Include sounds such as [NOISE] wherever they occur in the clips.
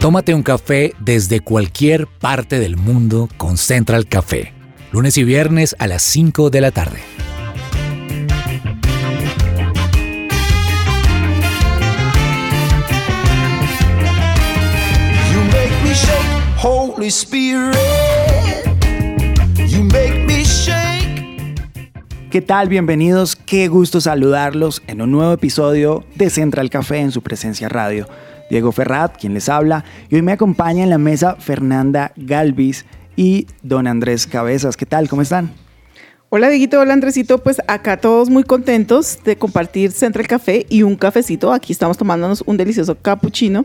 Tómate un café desde cualquier parte del mundo con Central Café. Lunes y viernes a las 5 de la tarde. You make me shake, Holy Spirit. You make me shake. ¿Qué tal? Bienvenidos. Qué gusto saludarlos en un nuevo episodio de Central Café en su presencia radio. Diego Ferrat, quien les habla, y hoy me acompaña en la mesa Fernanda Galvis y don Andrés Cabezas. ¿Qué tal? ¿Cómo están? Hola Dieguito, hola Andresito, pues acá todos muy contentos de compartir Central Café y un cafecito. Aquí estamos tomándonos un delicioso cappuccino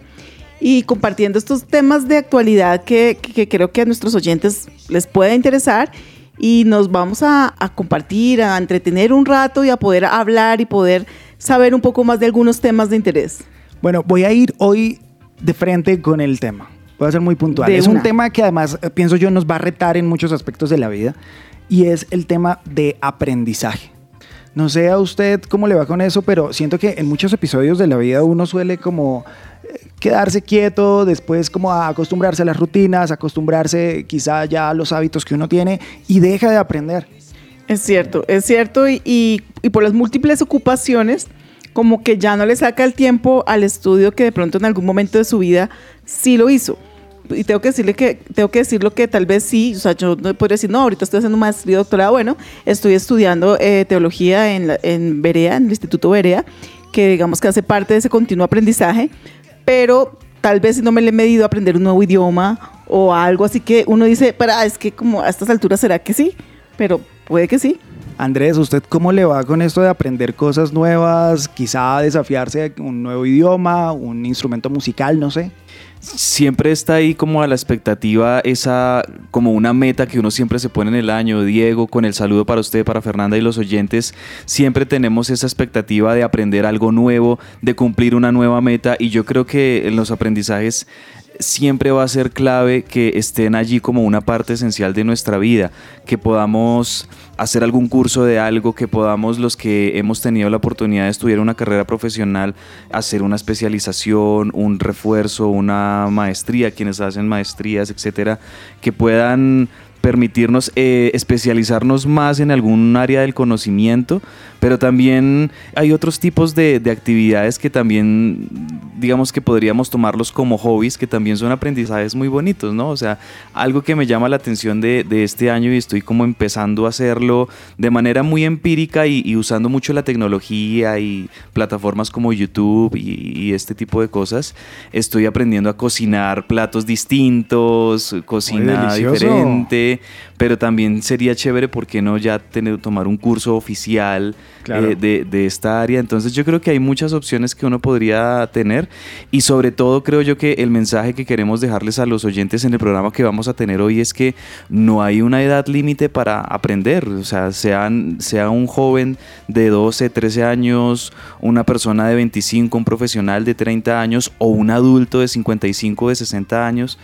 y compartiendo estos temas de actualidad que, creo que a nuestros oyentes les puede interesar y nos vamos a compartir, a entretener un rato y a poder hablar y poder saber un poco más de algunos temas de interés. Bueno, voy a ir hoy de frente con el tema. Voy a ser muy puntual. De es una. un tema que además eh, pienso yo nos va a retar en muchos aspectos de la vida y es el tema de aprendizaje. No sé a usted cómo le va con eso, pero siento que en muchos episodios de la vida uno suele como eh, quedarse quieto, después como a acostumbrarse a las rutinas, acostumbrarse quizá ya a los hábitos que uno tiene y deja de aprender. Es cierto, es cierto y, y- y por las múltiples ocupaciones como que ya no le saca el tiempo al estudio que de pronto en algún momento de su vida sí lo hizo. Y tengo que decirle que tengo que decirlo que tal vez sí, o sea, yo no podría decir, no, ahorita estoy haciendo maestría doctorado, bueno, estoy estudiando eh, teología en, la- en Berea, en el Instituto Berea, que digamos que hace parte de ese continuo aprendizaje, pero tal vez no me le he medido a aprender un nuevo idioma o algo así que uno dice, para, es que como a estas alturas será que sí, pero puede que sí. Andrés, ¿usted cómo le va con esto de aprender cosas nuevas? Quizá desafiarse a un nuevo idioma, un instrumento musical, no sé. siempre está ahí como a la expectativa esa como una meta que uno siempre se pone en el año Diego con el saludo para usted para Fernanda y los oyentes siempre tenemos esa expectativa de aprender algo nuevo de cumplir una nueva meta y yo creo que en los aprendizajes siempre va a ser clave que estén allí como una parte esencial de nuestra vida, que podamos hacer algún curso de algo, que podamos los que hemos tenido la oportunidad de estudiar una carrera profesional, hacer una especialización, un refuerzo, una maestría, quienes hacen maestrías, etcétera, que puedan permitirnos eh, especializarnos más en algún área del conocimiento, pero también hay otros tipos de, de actividades que también, digamos que podríamos tomarlos como hobbies, que también son aprendizajes muy bonitos, ¿no? O sea, algo que me llama la atención de, de este año y estoy como empezando a hacerlo de manera muy empírica y, y usando mucho la tecnología y plataformas como YouTube y, y este tipo de cosas, estoy aprendiendo a cocinar platos distintos, cocina delicioso. Pero también sería chévere, ¿por qué no ya tener, tomar un curso oficial Claro. eh, de, de esta área? Entonces yo creo que hay muchas opciones que uno podría tener y sobre todo creo yo que el mensaje que queremos dejarles a los oyentes en el programa que vamos a tener hoy es que no hay una edad límite para aprender, o sea, sean, sea un joven de 12, 13 años, una persona de 25, un profesional de 30 años o un adulto de 55, de 60 años,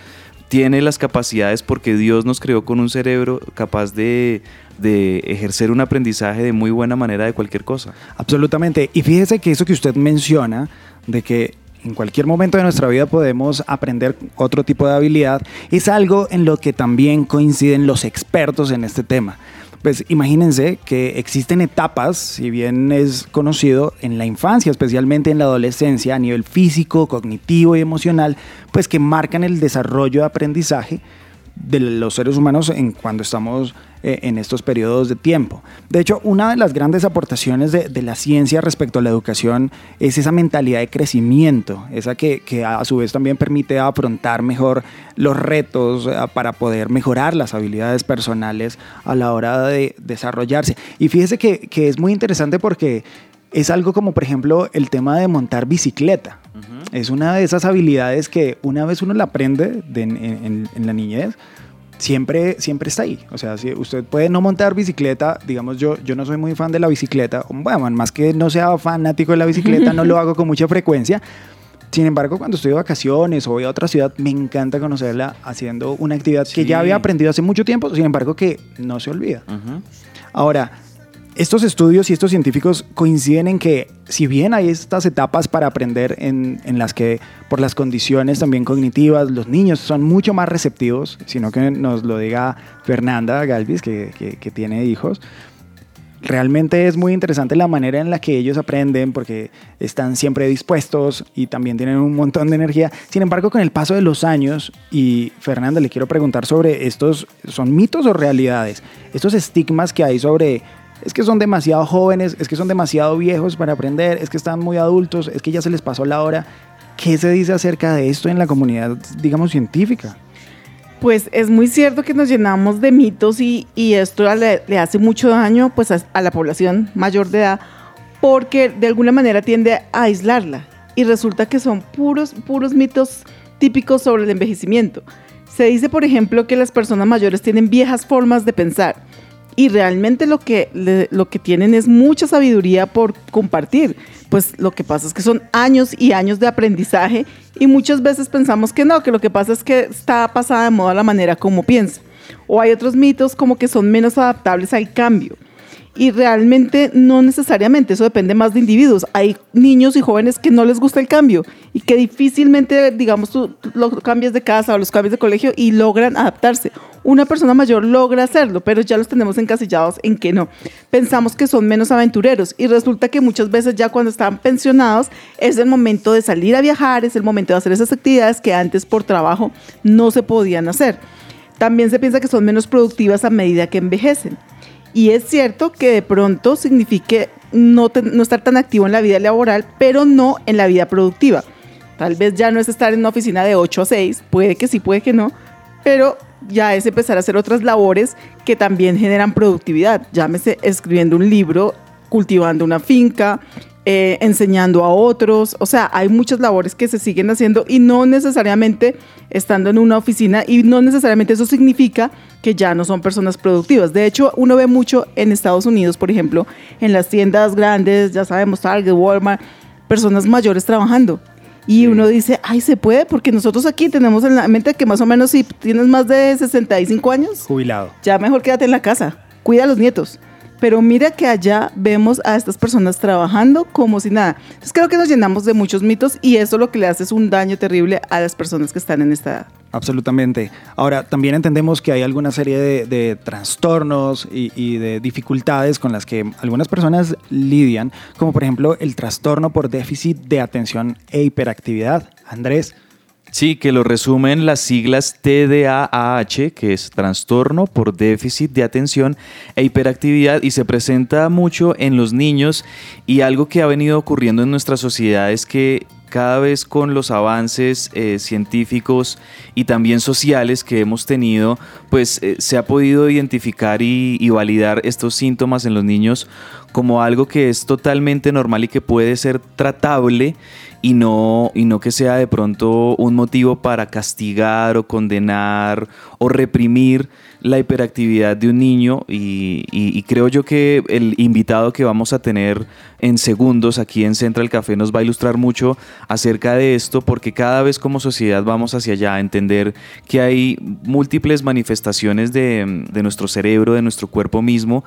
tiene las capacidades porque Dios nos creó con un cerebro capaz de, de ejercer un aprendizaje de muy buena manera de cualquier cosa. Absolutamente. Y fíjese que eso que usted menciona, de que en cualquier momento de nuestra vida podemos aprender otro tipo de habilidad, es algo en lo que también coinciden los expertos en este tema. Pues imagínense que existen etapas, si bien es conocido en la infancia, especialmente en la adolescencia, a nivel físico, cognitivo y emocional, pues que marcan el desarrollo de aprendizaje de los seres humanos en cuando estamos eh, en estos periodos de tiempo. De hecho, una de las grandes aportaciones de, de la ciencia respecto a la educación es esa mentalidad de crecimiento, esa que, que a su vez también permite afrontar mejor los retos eh, para poder mejorar las habilidades personales a la hora de desarrollarse. Y fíjese que, que es muy interesante porque es algo como, por ejemplo, el tema de montar bicicleta. Es una de esas habilidades que una vez uno la aprende de- en, en- en la niñez, siempre, siempre está ahí. O sea, si usted puede no montar bicicleta, digamos, yo, yo no soy muy fan de la bicicleta, bueno, más que no sea fanático de la bicicleta, no lo hago con mucha frecuencia. Sin embargo, cuando estoy de vacaciones o voy a otra ciudad, me encanta conocerla haciendo una actividad que Sí. ya había aprendido hace mucho tiempo, sin embargo, que no se olvida. Ahora, estos estudios y estos científicos coinciden en que si bien hay estas etapas para aprender en, las que por las condiciones también cognitivas los niños son mucho más receptivos, sino que nos lo diga Fernanda Galvis, que tiene hijos, realmente es muy interesante la manera en la que ellos aprenden porque están siempre dispuestos y también tienen un montón de energía. Sin embargo, con el paso de los años, y Fernanda, le quiero preguntar sobre estos, ¿son mitos o realidades? Estos estigmas que hay sobre, es que son demasiado jóvenes, es que son demasiado viejos para aprender, es que están muy adultos, es que ya se les pasó la hora. ¿Qué se dice acerca de esto en la comunidad, digamos, científica? Pues es muy cierto que nos llenamos de mitos y, esto le, le, hace mucho daño pues, a, a, la población mayor de edad porque de alguna manera tiende a aislarla y resulta que son puros, puros mitos típicos sobre el envejecimiento. Se dice, por ejemplo, que las personas mayores tienen viejas formas de pensar y realmente lo que, lo que tienen es mucha sabiduría por compartir. Pues lo que pasa es que son años y años de aprendizaje y muchas veces pensamos que no, que lo que pasa es que está pasada de moda la manera como piensa. O hay otros mitos como que son menos adaptables al cambio. Y realmente no necesariamente, eso depende más de individuos. Hay niños y jóvenes que no les gusta el cambio y que difícilmente, digamos, los cambias de casa o los cambias de colegio y logran adaptarse. Una persona mayor logra hacerlo, pero ya los tenemos encasillados en que no. Pensamos que son menos aventureros y resulta que muchas veces ya cuando están pensionados es el momento de salir a viajar, es el momento de hacer esas actividades que antes por trabajo no se podían hacer. También se piensa que son menos productivas a medida que envejecen. Y es cierto que de pronto signifique no, no, estar tan activo en la vida laboral, pero no en la vida productiva. Tal vez ya no es estar en una oficina de 8 a 6, puede que sí, puede que no, pero ya es empezar a hacer otras labores que también generan productividad. Llámese escribiendo un libro, cultivando una finca, eh, enseñando a otros. O sea, hay muchas labores que se siguen haciendo y no necesariamente estando en una oficina y no necesariamente eso significa que ya no son personas productivas. De hecho, uno ve mucho en Estados Unidos, por ejemplo, en las tiendas grandes, ya sabemos, Target, Walmart, personas mayores trabajando. Y uno dice, ay, se puede, porque nosotros aquí tenemos en la mente que más o menos si tienes más de 65 años, jubilado. Ya mejor quédate en la casa, cuida a los nietos. Pero mira que allá vemos a estas personas trabajando como si nada. Entonces creo que nos llenamos de muchos mitos y eso lo que le hace es un daño terrible a las personas que están en esta edad. Absolutamente. Ahora, también entendemos que hay alguna serie de, trastornos y, y, de dificultades con las que algunas personas lidian, como por ejemplo el trastorno por déficit de atención e hiperactividad. Andrés. Sí, que lo resumen las siglas TDAH, que es trastorno por déficit de atención e hiperactividad, y se presenta mucho en los niños y algo que ha venido ocurriendo en nuestra sociedad es que cada vez con los avances eh, científicos y también sociales que hemos tenido, pues eh, se ha podido identificar y, y, validar estos síntomas en los niños como algo que es totalmente normal y que puede ser tratable y no, y no que sea de pronto un motivo para castigar o condenar o reprimir la hiperactividad de un niño. Y, creo yo que el invitado que vamos a tener en segundos aquí en Central Café nos va a ilustrar mucho acerca de esto porque cada vez como sociedad vamos hacia allá a entender que hay múltiples manifestaciones de, de nuestro cerebro, de nuestro cuerpo mismo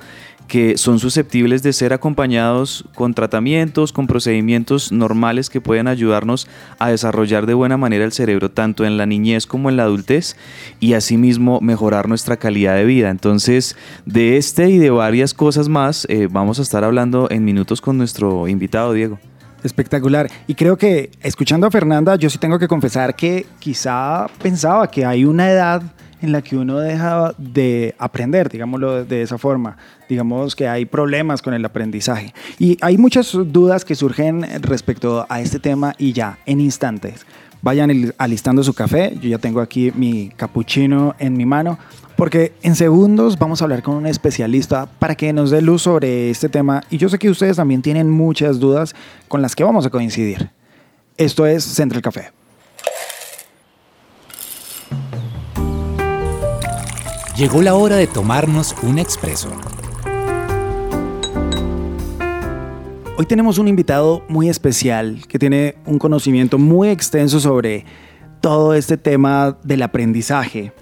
que son susceptibles de ser acompañados con tratamientos, con procedimientos normales que pueden ayudarnos a desarrollar de buena manera el cerebro tanto en la niñez como en la adultez y asimismo mejorar nuestra calidad de vida. Entonces, de este y de varias cosas más eh, vamos a estar hablando en minutos con nuestro invitado Diego. Espectacular. Y creo que escuchando a Fernanda, yo sí tengo que confesar que quizá pensaba que hay una edad en la que uno deja de aprender, digámoslo de esa forma. Digamos que hay problemas con el aprendizaje. Y hay muchas dudas que surgen respecto a este tema y ya, en instantes. Vayan alistando su café, yo ya tengo aquí mi cappuccino en mi mano, porque en segundos vamos a hablar con un especialista para que nos dé luz sobre este tema y yo sé que ustedes también tienen muchas dudas con las que vamos a coincidir. Esto es Central Café. Llegó la hora de tomarnos un expreso. Hoy tenemos un invitado muy especial que tiene un conocimiento muy extenso sobre todo este tema del aprendizaje.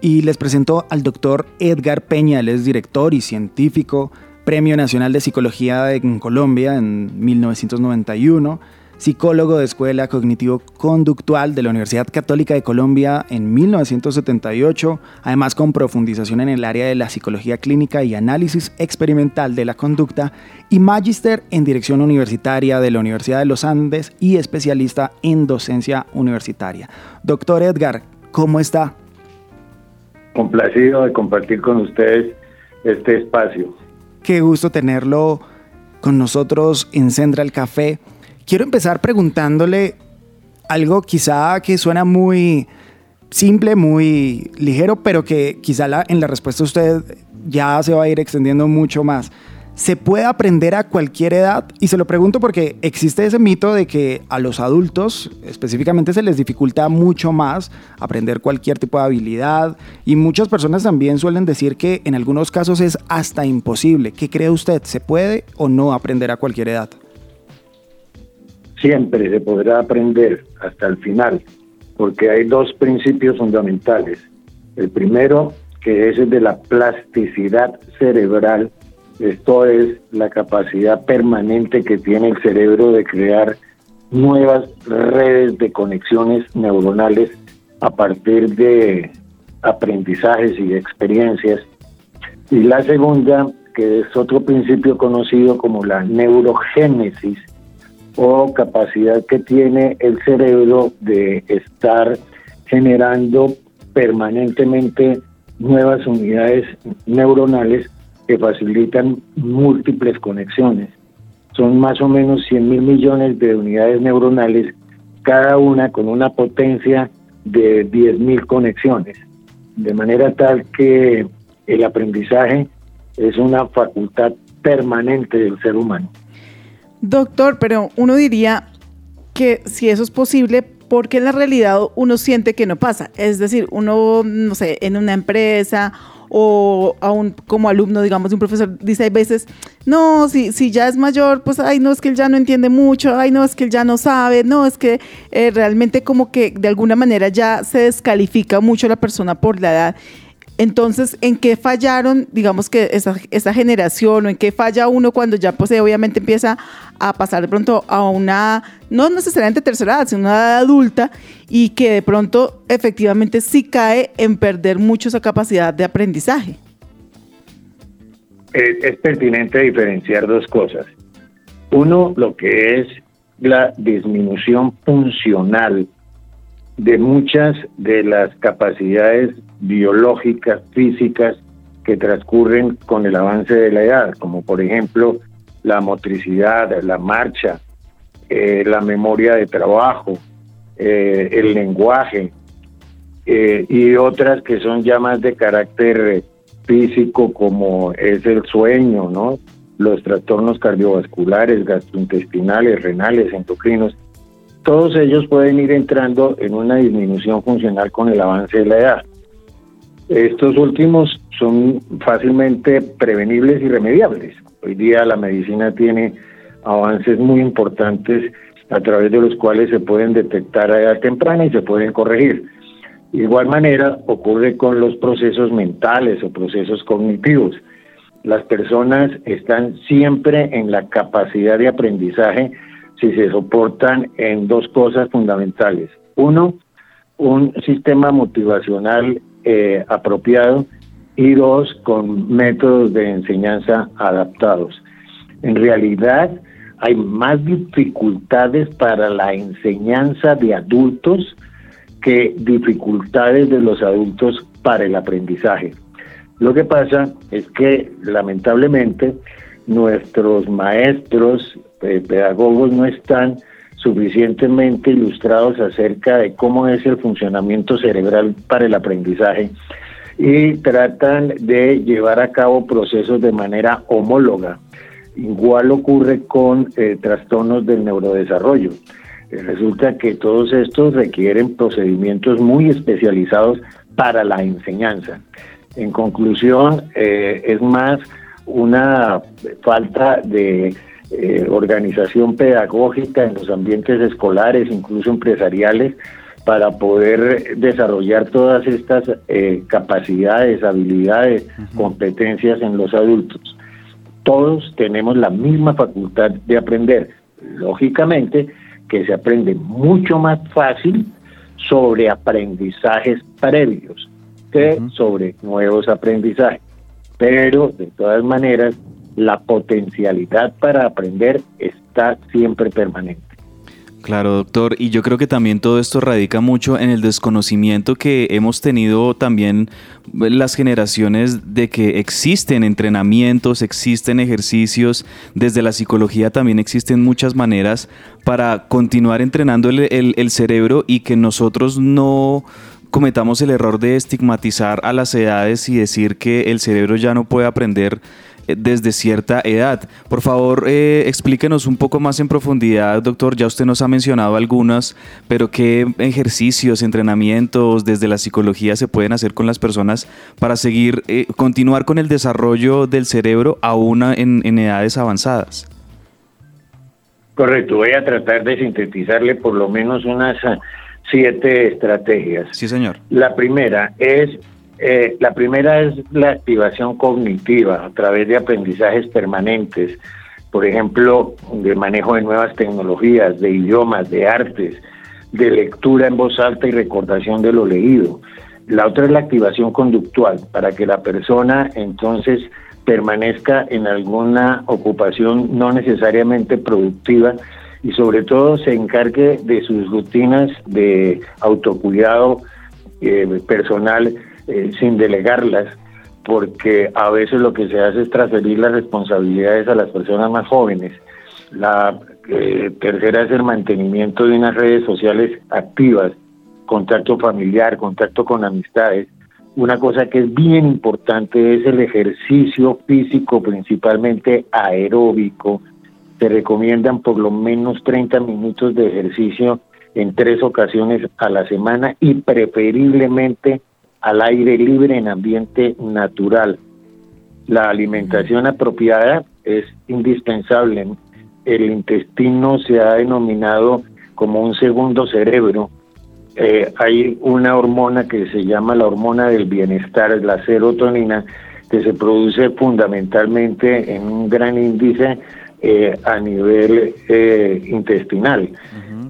Y les presento al doctor Edgar Peña, él es director y científico Premio Nacional de Psicología en Colombia en 1991, psicólogo de Escuela Cognitivo-Conductual de la Universidad Católica de Colombia en 1978, además con profundización en el área de la psicología clínica y análisis experimental de la conducta, y magíster en dirección universitaria de la Universidad de los Andes y especialista en docencia universitaria. Doctor Edgar, ¿cómo está? Complacido de compartir con ustedes este espacio. Qué gusto tenerlo con nosotros en Central Café. Quiero empezar preguntándole algo quizá que suena muy simple, muy ligero, pero que quizá en la respuesta usted ya se va a ir extendiendo mucho más. ¿Se puede aprender a cualquier edad? Y se lo pregunto porque existe ese mito de que a los adultos específicamente se les dificulta mucho más aprender cualquier tipo de habilidad y muchas personas también suelen decir que en algunos casos es hasta imposible. ¿Qué cree usted? ¿Se puede o no aprender a cualquier edad? Siempre se podrá aprender hasta el final, porque hay dos principios fundamentales. El primero, que es el de la plasticidad cerebral, esto es la capacidad permanente que tiene el cerebro de crear nuevas redes de conexiones neuronales a partir de aprendizajes y experiencias. Y la segunda, que es otro principio conocido como la neurogénesis, o capacidad que tiene el cerebro de estar generando permanentemente nuevas unidades neuronales que facilitan múltiples conexiones. Son más o menos 100 mil millones de unidades neuronales, cada una con una potencia de 10 mil conexiones, de manera tal que el aprendizaje es una facultad permanente del ser humano. Doctor, pero uno diría que si eso es posible, porque en la realidad uno siente que no pasa. Es decir, uno, no sé, en una empresa o aún como alumno, digamos, un profesor, dice hay veces, no, si, si ya es mayor, pues, ay, no, es que él ya no entiende mucho, ay, no, es que él ya no sabe, no, es que eh, realmente como que de alguna manera ya se descalifica mucho la persona por la edad. Entonces, ¿en qué fallaron, digamos que esa, esa, generación o en qué falla uno cuando ya pues obviamente empieza a pasar de pronto a una, no necesariamente tercera edad, sino una edad adulta y que de pronto efectivamente sí cae en perder mucho esa capacidad de aprendizaje? Es pertinente diferenciar dos cosas. Uno, lo que es la disminución funcional de muchas de las capacidades biológicas, físicas, que transcurren con el avance de la edad, como por ejemplo la motricidad, la marcha, eh, la memoria de trabajo, eh, el lenguaje eh, y otras que son ya más de carácter físico como es el sueño, ¿no? los trastornos cardiovasculares, gastrointestinales, renales, endocrinos, todos ellos pueden ir entrando en una disminución funcional con el avance de la edad. Estos últimos son fácilmente prevenibles y remediables. Hoy día la medicina tiene avances muy importantes a través de los cuales se pueden detectar a edad temprana y se pueden corregir. Igual manera ocurre con los procesos mentales o procesos cognitivos. Las personas están siempre en la capacidad de aprendizaje si se soportan en dos cosas fundamentales. Uno, un sistema motivacional eh, apropiado y dos, con métodos de enseñanza adaptados. En realidad, hay más dificultades para la enseñanza de adultos que dificultades de los adultos para el aprendizaje. Lo que pasa es que lamentablemente nuestros maestros eh, pedagogos no están suficientemente ilustrados acerca de cómo es el funcionamiento cerebral para el aprendizaje y tratan de llevar a cabo procesos de manera homóloga. Igual ocurre con eh, trastornos del neurodesarrollo. Eh, resulta que todos estos requieren procedimientos muy especializados para la enseñanza. En conclusión, es más una falta de eh, organización pedagógica en los ambientes escolares, incluso empresariales, para poder desarrollar todas estas eh, capacidades, habilidades, competencias en los adultos. todos tenemos la misma facultad de aprender. Lógicamente que se aprende mucho más fácil sobre aprendizajes previos que sobre nuevos aprendizajes. Pero de todas maneras, la potencialidad para aprender está siempre permanente. Claro, doctor. Y yo creo que también todo esto radica mucho en el desconocimiento que hemos tenido también las generaciones de que existen entrenamientos, existen ejercicios, desde la psicología también existen muchas maneras para continuar entrenando el, cerebro y que nosotros no cometamos el error de estigmatizar a las edades y decir que el cerebro ya no puede aprender eh, desde cierta edad. Por favor, eh, explíquenos un poco más en profundidad, doctor. Ya usted nos ha mencionado algunas, pero qué ejercicios, entrenamientos desde la psicología se pueden hacer con las personas para seguir, eh, continuar con el desarrollo del cerebro aún en, en edades avanzadas. Correcto, voy a tratar de sintetizarle por lo menos unas siete estrategias. Sí, señor. La primera es eh, la primera es la activación cognitiva a través de aprendizajes permanentes, por ejemplo, de manejo de nuevas tecnologías, de idiomas, de artes, de lectura en voz alta y recordación de lo leído. La otra es la activación conductual, para que la persona entonces permanezca en alguna ocupación no necesariamente productiva y sobre todo se encargue de sus rutinas de autocuidado eh, personal eh, sin delegarlas, porque a veces lo que se hace es transferir las responsabilidades a las personas más jóvenes. La eh, tercera es el mantenimiento de unas redes sociales activas, contacto familiar, contacto con amistades. Una cosa que es bien importante es el ejercicio físico, principalmente aeróbico. Se recomiendan por lo menos 30 minutos de ejercicio en tres ocasiones a la semana y preferiblemente al aire libre en ambiente natural. La alimentación apropiada es indispensable. El intestino se ha denominado como un segundo cerebro. Eh, hay una hormona que se llama la hormona del bienestar, la serotonina, que se produce fundamentalmente en un gran índice eh, a nivel eh, intestinal.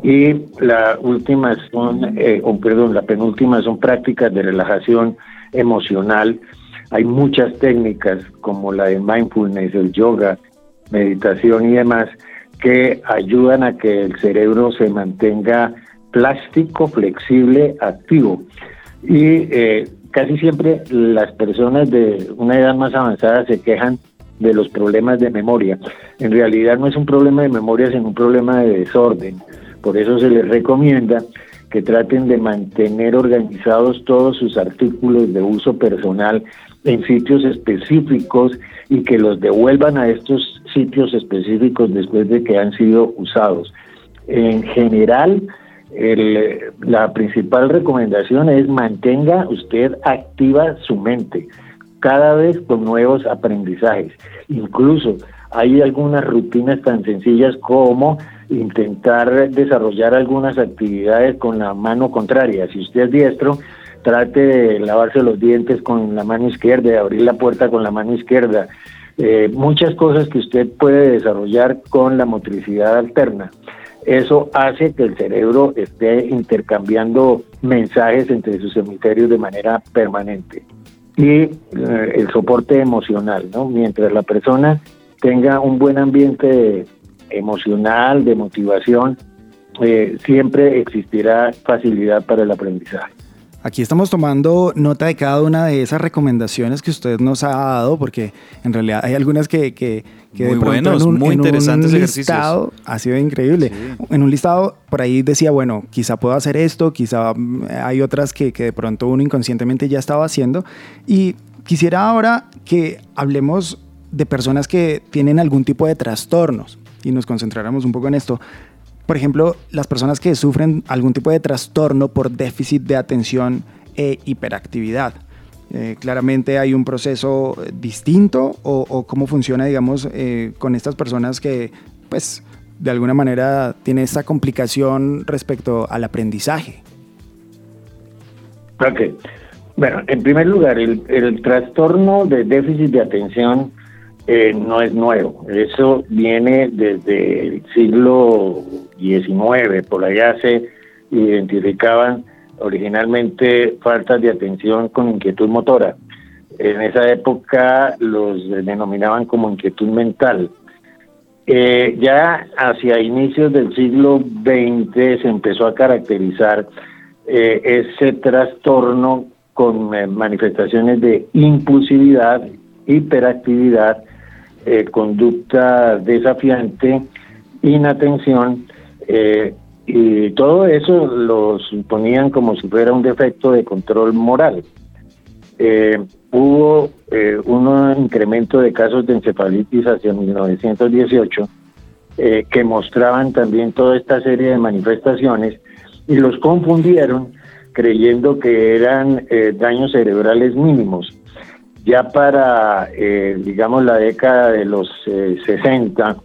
Y la última son, eh, perdón, la penúltima son prácticas de relajación emocional. Hay muchas técnicas como la de mindfulness, el yoga, meditación y demás que ayudan a que el cerebro se mantenga plástico, flexible, activo. Y casi siempre las personas de una edad más avanzada se quejan de los problemas de memoria. En realidad no es un problema de memoria, sino un problema de desorden. Por eso se les recomienda que traten de mantener organizados todos sus artículos de uso personal en sitios específicos y que los devuelvan a estos sitios específicos después de que han sido usados. En general, la principal recomendación es mantenga usted activa su mente cada vez con nuevos aprendizajes. Incluso hay algunas rutinas tan sencillas como intentar desarrollar algunas actividades con la mano contraria. Si usted es diestro, trate de lavarse los dientes con la mano izquierda, de abrir la puerta con la mano izquierda. Eh, muchas cosas que usted puede desarrollar con la motricidad alterna. Eso hace que el cerebro esté intercambiando mensajes entre sus hemisferios de manera permanente y eh, el soporte emocional, ¿no? Mientras la persona tenga un buen ambiente emocional, de motivación, eh, siempre existirá facilidad para el aprendizaje. Aquí estamos tomando nota de cada una de esas recomendaciones que usted nos ha dado, porque en realidad hay algunas que, que, muy de buenos, en un, muy interesantes listado ha sido increíble. En un listado por ahí decía, bueno, quizá puedo hacer esto, quizá mm, hay otras que, que de pronto uno inconscientemente ya estaba haciendo. Y quisiera ahora que hablemos de personas que tienen algún tipo de trastornos y nos concentráramos un poco en esto. Por ejemplo, las personas que sufren algún tipo de trastorno por déficit de atención e hiperactividad. Eh, claramente hay un proceso distinto o, cómo funciona, digamos, eh, con estas personas que, pues, de alguna manera tienen esta complicación respecto al aprendizaje. Ok. Bueno, en primer lugar, el, el trastorno de déficit de atención eh, no es nuevo. Eso viene desde el siglo XIX. Por allá se identificaban originalmente faltas de atención con inquietud motora. En esa época los denominaban como inquietud mental. Eh, ya hacia inicios del siglo XX se empezó a caracterizar eh, ese trastorno con manifestaciones de impulsividad, hiperactividad, conducta desafiante, inatención, y todo eso lo suponían como si fuera un defecto de control moral. Eh, hubo eh, un incremento de casos de encefalitis hacia 1918 eh, que mostraban también toda esta serie de manifestaciones y los confundieron creyendo que eran daños cerebrales mínimos. Ya para, digamos, la década de los 60,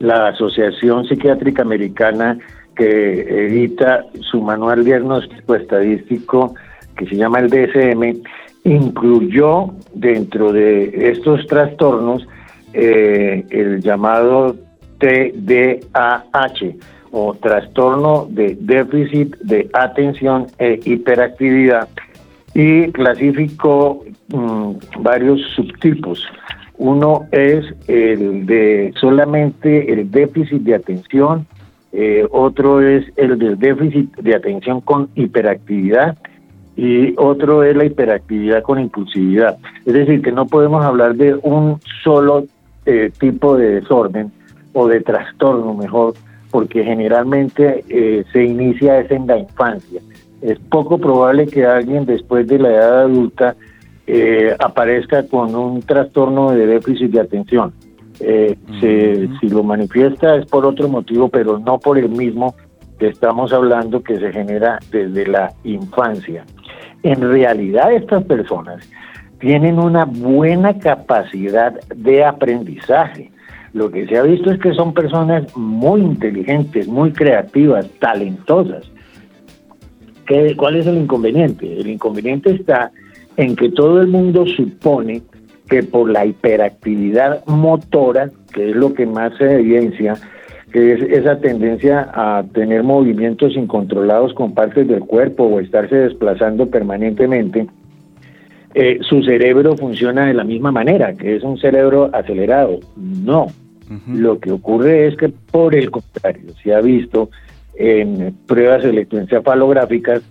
la Asociación Psiquiátrica Americana que edita su manual diagnóstico estadístico que se llama el DSM, incluyó dentro de estos trastornos eh, el llamado TDAH o trastorno de déficit de atención e hiperactividad y clasificó mm, varios subtipos. Uno es el de solamente el déficit de atención, eh, otro es el del déficit de atención con hiperactividad y otro es la hiperactividad con impulsividad. Es decir, que no podemos hablar de un solo eh, tipo de desorden o de trastorno mejor, porque generalmente eh, se inicia es en la infancia. Es poco probable que alguien después de la edad adulta eh, aparezca con un trastorno de déficit de atención. si lo manifiesta es por otro motivo, pero no por el mismo que estamos hablando que se genera desde la infancia. En realidad estas personas tienen una buena capacidad de aprendizaje. Lo que se ha visto es que son personas muy inteligentes, muy creativas, talentosas. ¿Qué, ¿Cuál es el inconveniente? El inconveniente está en que todo el mundo supone que por la hiperactividad motora, que es lo que más se evidencia, que es esa tendencia a tener movimientos incontrolados con partes del cuerpo o estarse desplazando permanentemente, eh, su cerebro funciona de la misma manera, que es un cerebro acelerado. No. Lo que ocurre es que, por el contrario, se ha visto en pruebas electroencefalográficas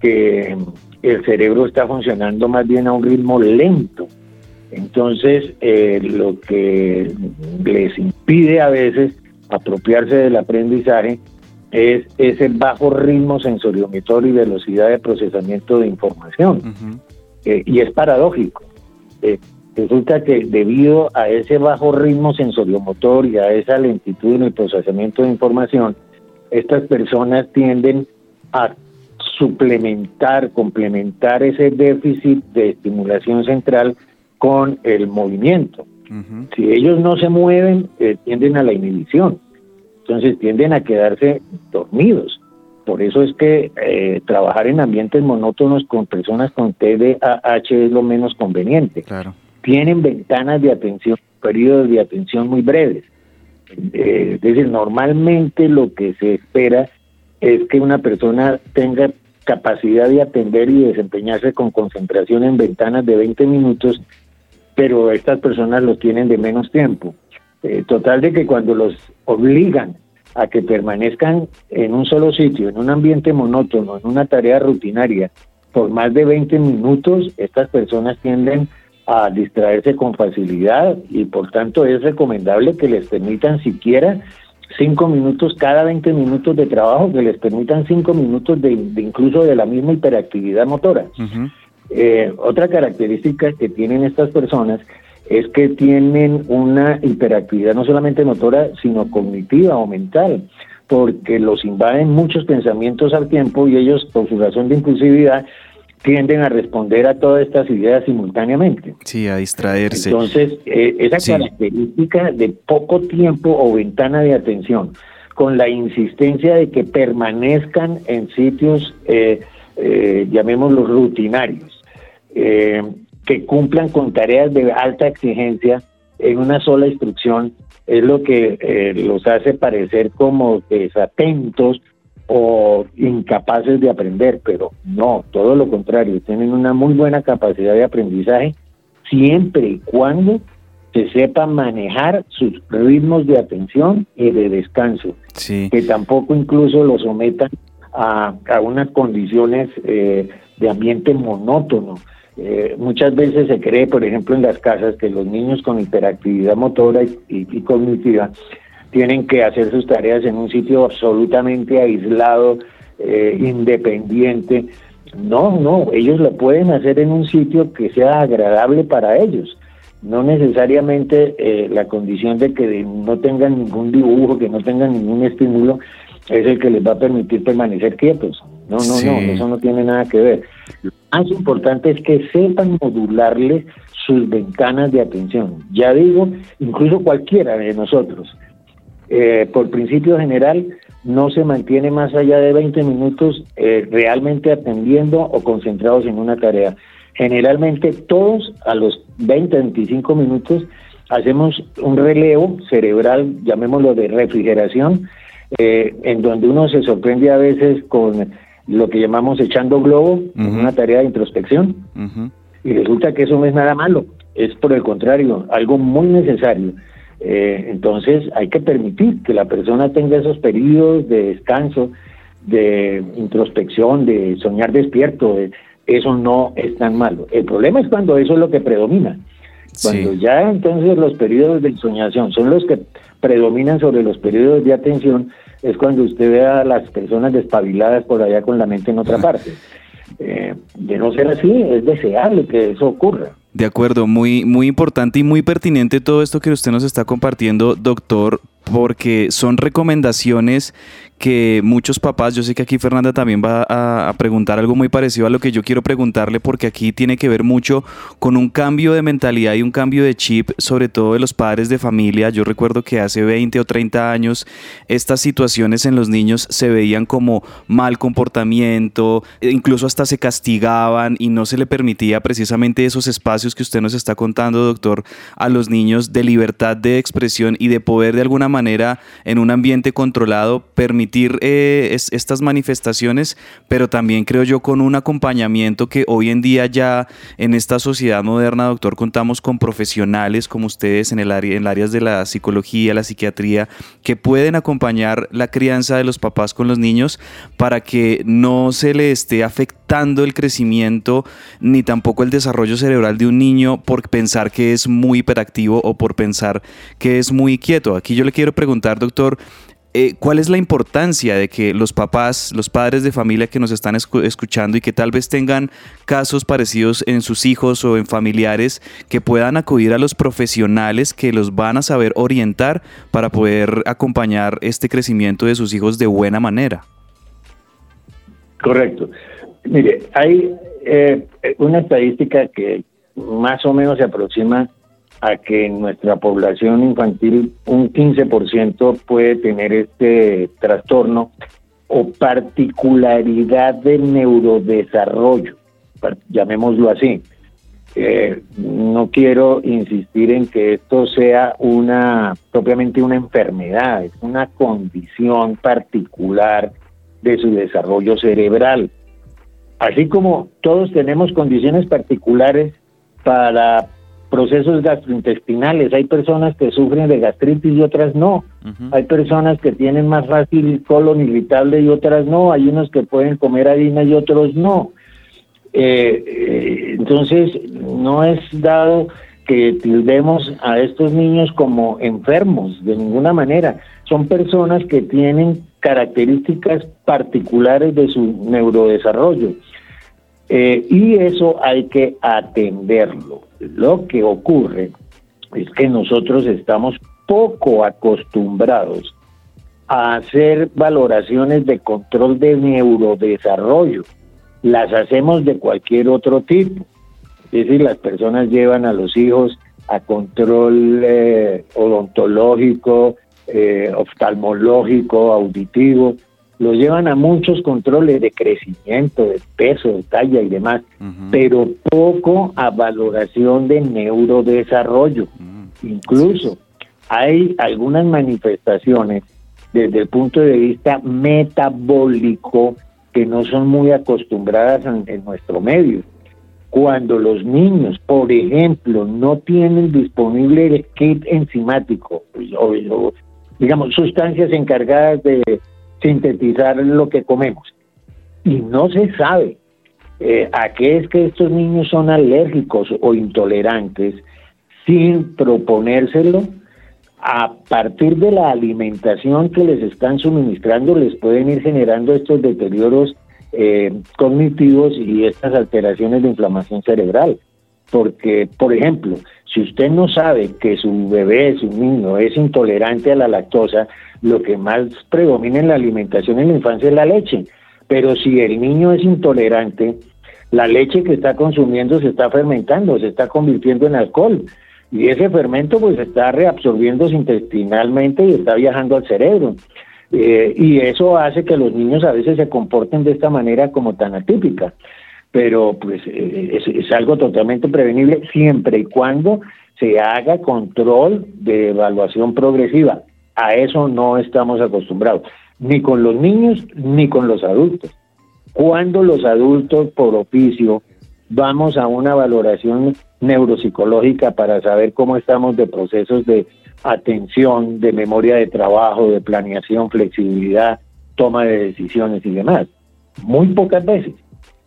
que el cerebro está funcionando más bien a un ritmo lento. Entonces, eh, lo que les impide a veces apropiarse del aprendizaje es ese bajo ritmo sensoriomotor y velocidad de procesamiento de información. Eh, y es paradójico. Eh, resulta que debido a ese bajo ritmo sensoriomotor y a esa lentitud en el procesamiento de información, estas personas tienden a suplementar, complementar ese déficit de estimulación central con el movimiento. Si ellos no se mueven, eh, tienden a la inhibición. Entonces tienden a quedarse dormidos. Por eso es que eh, trabajar en ambientes monótonos con personas con TDAH es lo menos conveniente. Claro. Tienen ventanas de atención, periodos de atención muy breves. Eh, es decir, normalmente lo que se espera es que una persona tenga capacidad de atender y desempeñarse con concentración en ventanas de 20 minutos pero estas personas los tienen de menos tiempo. Eh, total de que cuando los obligan a que permanezcan en un solo sitio, en un ambiente monótono, en una tarea rutinaria, por más de 20 minutos, estas personas tienden a distraerse con facilidad y por tanto es recomendable que les permitan siquiera cinco minutos cada 20 minutos de trabajo, que les permitan cinco minutos de, incluso de la misma hiperactividad motora. Eh, otra característica que tienen estas personas es que tienen una hiperactividad no solamente motora, sino cognitiva o mental, porque los invaden muchos pensamientos al tiempo y ellos, por su razón de impulsividad, tienden a responder a todas estas ideas simultáneamente. Sí, a distraerse. Entonces, eh, esa característica de poco tiempo o ventana de atención, con la insistencia de que permanezcan en sitios, eh, eh, llamémoslos rutinarios, eh, que cumplan con tareas de alta exigencia, en una sola instrucción es lo que eh, los hace parecer como desatentos o incapaces de aprender, pero no, todo lo contrario, tienen una muy buena capacidad de aprendizaje siempre y cuando se sepa manejar sus ritmos de atención y de descanso, que tampoco incluso los sometan a, unas condiciones eh, de ambiente monótono. Eh, muchas veces se cree, por ejemplo, en las casas que los niños con hiperactividad motora y cognitiva tienen que hacer sus tareas en un sitio absolutamente aislado, eh, independiente. No, no, ellos lo pueden hacer en un sitio que sea agradable para ellos. No necesariamente eh, la condición de que no tengan ningún dibujo, que no tengan ningún estímulo, es el que les va a permitir permanecer quietos. No, no, no, eso no tiene nada que ver. Lo más importante es que sepan modularles sus ventanas de atención. Ya digo, incluso cualquiera de nosotros eh, por principio general, no se mantiene más allá de 20 minutos eh, realmente atendiendo o concentrados en una tarea. Generalmente todos a los 20, 25 minutos hacemos un relevo cerebral, llamémoslo de refrigeración, eh, en donde uno se sorprende a veces con lo que llamamos echando globo, una tarea de introspección, y resulta que eso no es nada malo, es por el contrario, algo muy necesario. Eh, entonces hay que permitir que la persona tenga esos periodos de descanso, de introspección, de soñar despierto. eso no es tan malo. El problema es cuando eso es lo que predomina. Cuando ya entonces los periodos de soñación son los que predominan sobre los periodos de atención, es cuando usted ve a las personas despabiladas por allá con la mente en otra parte. Eh, de no ser así, es deseable que eso ocurra. De acuerdo, muy, muy importante y muy pertinente todo esto que usted nos está compartiendo, doctor, porque son recomendaciones que muchos papás, yo sé que aquí Fernanda también va a, preguntar algo muy parecido a lo que yo quiero preguntarle, porque aquí tiene que ver mucho con un cambio de mentalidad y un cambio de chip, sobre todo de los padres de familia. Yo recuerdo que hace 20 o 30 años estas situaciones en los niños se veían como mal comportamiento, e incluso hasta se castigaban y no se le permitía precisamente esos espacios que usted nos está contando, doctor, a los niños de libertad de expresión y de poder de alguna manera en un ambiente controlado permitir eh, estas manifestaciones, pero también creo yo con un acompañamiento que hoy en día ya en esta sociedad moderna, doctor, contamos con profesionales como ustedes en el área, en áreas de la psicología, la psiquiatría, que pueden acompañar la crianza de los papás con los niños para que no se le esté afectando el crecimiento ni tampoco el desarrollo cerebral de un niño por pensar que es muy hiperactivo o por pensar que es muy quieto. Aquí yo le quiero preguntar, doctor, eh, ¿cuál es la importancia de que los papás, los padres de familia que nos están escuchando y que tal vez tengan casos parecidos en sus hijos o en familiares, que puedan acudir a los profesionales que los van a saber orientar para poder acompañar este crecimiento de sus hijos de buena manera? Correcto. Mire, hay eh, una estadística que más o menos se aproxima a que en nuestra población infantil un 15% puede tener este trastorno o particularidad de neurodesarrollo, llamémoslo así. Eh, no quiero insistir en que esto sea una propiamente una enfermedad, es una condición particular de su desarrollo cerebral. Así como todos tenemos condiciones particulares para procesos gastrointestinales. Hay personas que sufren de gastritis y otras no. Hay personas que tienen más fácil colon irritable y otras no. Hay unos que pueden comer harina y otros no. Eh, eh, entonces, no es dado que tildemos a estos niños como enfermos de ninguna manera. Son personas que tienen características particulares de su neurodesarrollo. Eh, y eso hay que atenderlo. Lo que ocurre es que nosotros estamos poco acostumbrados a hacer valoraciones de control de neurodesarrollo. Las hacemos de cualquier otro tipo. Es decir, las personas llevan a los hijos a control eh, odontológico, eh, oftalmológico, auditivo, lo llevan a muchos controles de crecimiento, de peso, de talla y demás, pero poco a valoración de neurodesarrollo. Incluso hay algunas manifestaciones desde el punto de vista metabólico que no son muy acostumbradas en, nuestro medio. Cuando los niños, por ejemplo, no tienen disponible el kit enzimático, o, digamos, sustancias encargadas de sintetizar lo que comemos, y no se sabe eh, a qué es que estos niños son alérgicos o intolerantes, sin proponérselo, a partir de la alimentación que les están suministrando, les pueden ir generando estos deterioros eh, cognitivos y estas alteraciones de inflamación cerebral. Porque, por ejemplo, si usted no sabe que su bebé, su niño, es intolerante a la lactosa, lo que más predomina en la alimentación en la infancia es la leche. Pero si el niño es intolerante, la leche que está consumiendo se está fermentando, se está convirtiendo en alcohol y ese fermento pues está reabsorbiéndose intestinalmente y está viajando al cerebro. Eh, y eso hace que los niños a veces se comporten de esta manera como tan atípica. Pero pues eh, es, algo totalmente prevenible siempre y cuando se haga control de evaluación progresiva. A eso no estamos acostumbrados, ni con los niños ni con los adultos. Cuando los adultos por oficio vamos a una valoración neuropsicológica para saber cómo estamos de procesos de atención, de memoria de trabajo, de planeación, flexibilidad, toma de decisiones y demás. Muy pocas veces,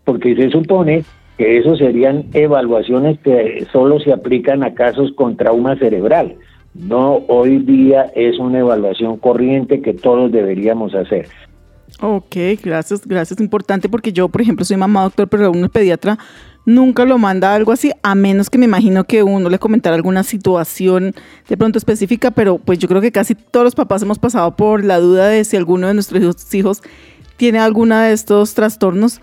porque se supone que eso serían evaluaciones que solo se aplican a casos con trauma cerebral. No, hoy día es una evaluación corriente que todos deberíamos hacer. Ok, gracias, gracias. Importante porque yo, por ejemplo, soy mamá doctor, pero uno es pediatra nunca lo manda algo así, a menos que me imagino que uno le comentara alguna situación de pronto específica, pero pues yo creo que casi todos los papás hemos pasado por la duda de si alguno de nuestros hijos tiene alguna de estos trastornos,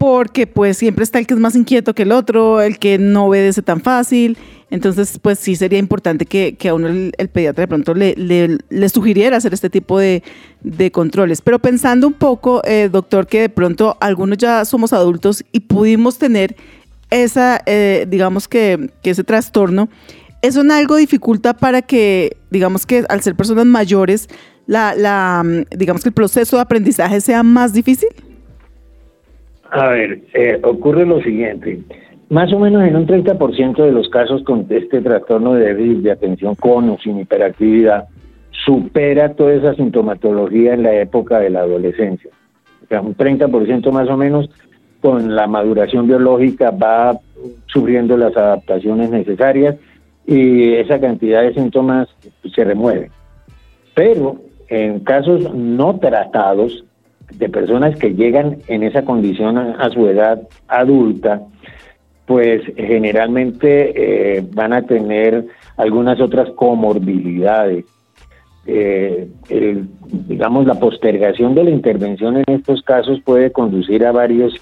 porque pues siempre está el que es más inquieto que el otro, el que no obedece tan fácil. Entonces, pues sí sería importante que, a uno el, pediatra de pronto le, sugiriera hacer este tipo de, controles. Pero pensando un poco, eh, doctor, que de pronto algunos ya somos adultos y pudimos tener esa, eh, digamos que, que ese trastorno, ¿eso en algo dificulta para que, digamos que al ser personas mayores, la, digamos que el proceso de aprendizaje sea más difícil? A ver, eh, ocurre lo siguiente. Más o menos en un 30% de los casos con este trastorno de déficit de atención con o sin hiperactividad, supera toda esa sintomatología en la época de la adolescencia. O sea, un 30% más o menos con la maduración biológica va sufriendo las adaptaciones necesarias y esa cantidad de síntomas se remueve. Pero en casos no tratados, de personas que llegan en esa condición a, su edad adulta, pues generalmente eh, van a tener algunas otras comorbilidades. Eh, digamos, la postergación de la intervención en estos casos puede conducir a varios,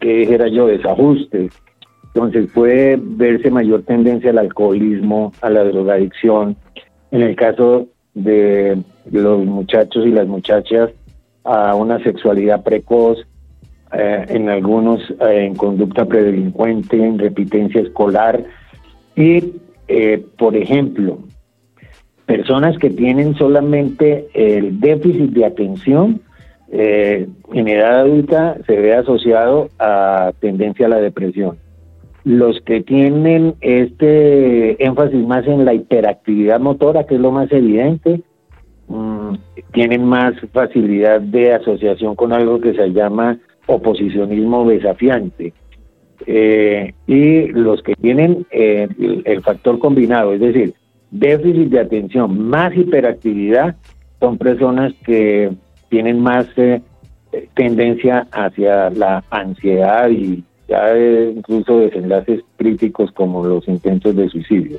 que dijera yo, desajustes. Entonces puede verse mayor tendencia al alcoholismo, a la drogadicción. En el caso de los muchachos y las muchachas, a una sexualidad precoz, eh, en algunos eh, en conducta predelincuente, en repitencia escolar y, eh, por ejemplo, personas que tienen solamente el déficit de atención en edad adulta se ve asociado a tendencia a la depresión. Los que tienen este énfasis más en la hiperactividad motora, que es lo más evidente, Mm, tienen más facilidad de asociación con algo que se llama oposicionismo desafiante. Eh, y los que tienen eh, el, factor combinado, es decir, déficit de atención más hiperactividad, son personas que tienen más eh, tendencia hacia la ansiedad y ya incluso desenlaces críticos como los intentos de suicidio.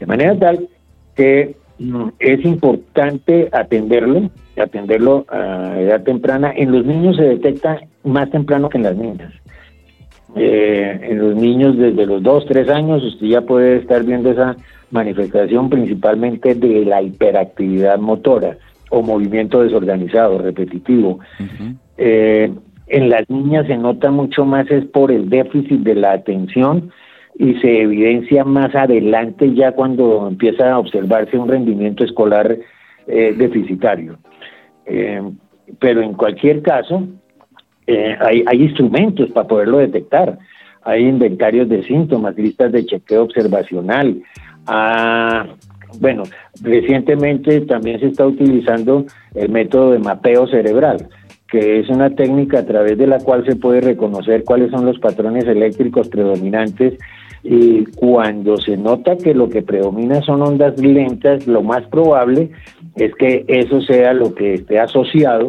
De manera tal que es importante atenderlo, atenderlo a edad temprana. En los niños se detecta más temprano que en las niñas. Eh, en los niños desde los 2, 3 años usted ya puede estar viendo esa manifestación principalmente de la hiperactividad motora o movimiento desorganizado, repetitivo. Eh, en las niñas se nota mucho más es por el déficit de la atención y se evidencia más adelante ya cuando empieza a observarse un rendimiento escolar eh, deficitario. Eh, pero en cualquier caso, eh, hay, instrumentos para poderlo detectar. Hay inventarios de síntomas, listas de chequeo observacional. Ah, bueno, recientemente también se está utilizando el método de mapeo cerebral, que es una técnica a través de la cual se puede reconocer cuáles son los patrones eléctricos predominantes y cuando se nota que lo que predomina son ondas lentas, lo más probable es que eso sea lo que esté asociado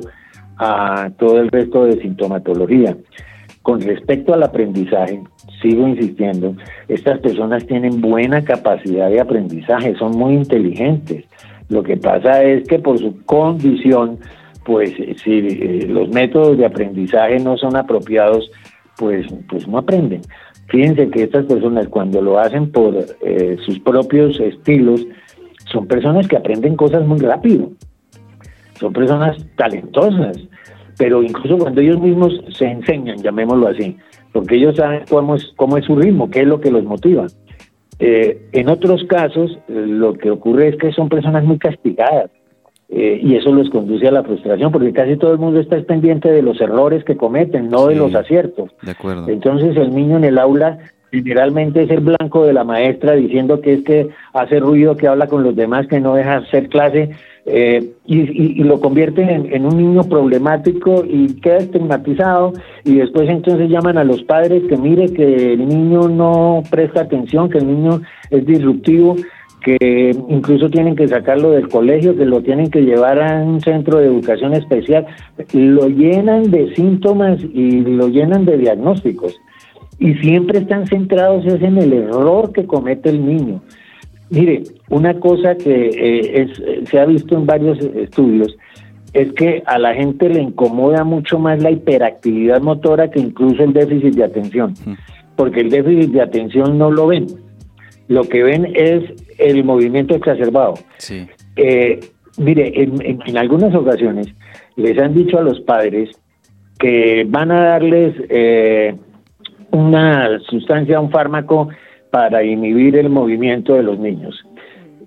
a todo el resto de sintomatología. Con respecto al aprendizaje, sigo insistiendo, estas personas tienen buena capacidad de aprendizaje, son muy inteligentes. Lo que pasa es que por su condición, pues si eh, los métodos de aprendizaje no son apropiados, pues, pues no aprenden. Fíjense que estas personas cuando lo hacen por eh, sus propios estilos, son personas que aprenden cosas muy rápido, son personas talentosas, pero incluso cuando ellos mismos se enseñan, llamémoslo así, porque ellos saben cómo es, cómo es su ritmo, qué es lo que los motiva. Eh, en otros casos, lo que ocurre es que son personas muy castigadas, eh, y eso los conduce a la frustración porque casi todo el mundo está pendiente de los errores que cometen, no de los aciertos. De acuerdo. Entonces el niño en el aula generalmente es el blanco de la maestra diciendo que es que hace ruido, que habla con los demás, que no deja hacer clase eh, y, lo convierte en, en, un niño problemático y queda estigmatizado y después entonces llaman a los padres que mire que el niño no presta atención, que el niño es disruptivo que incluso tienen que sacarlo del colegio, que lo tienen que llevar a un centro de educación especial, lo llenan de síntomas y lo llenan de diagnósticos. Y siempre están centrados en el error que comete el niño. Mire, una cosa que eh, se ha visto en varios estudios es que a la gente le incomoda mucho más la hiperactividad motora que incluso el déficit de atención, porque el déficit de atención no lo ven lo que ven es el movimiento exacerbado. Sí. Eh, mire, en, algunas ocasiones les han dicho a los padres que van a darles eh, una sustancia, un fármaco para inhibir el movimiento de los niños.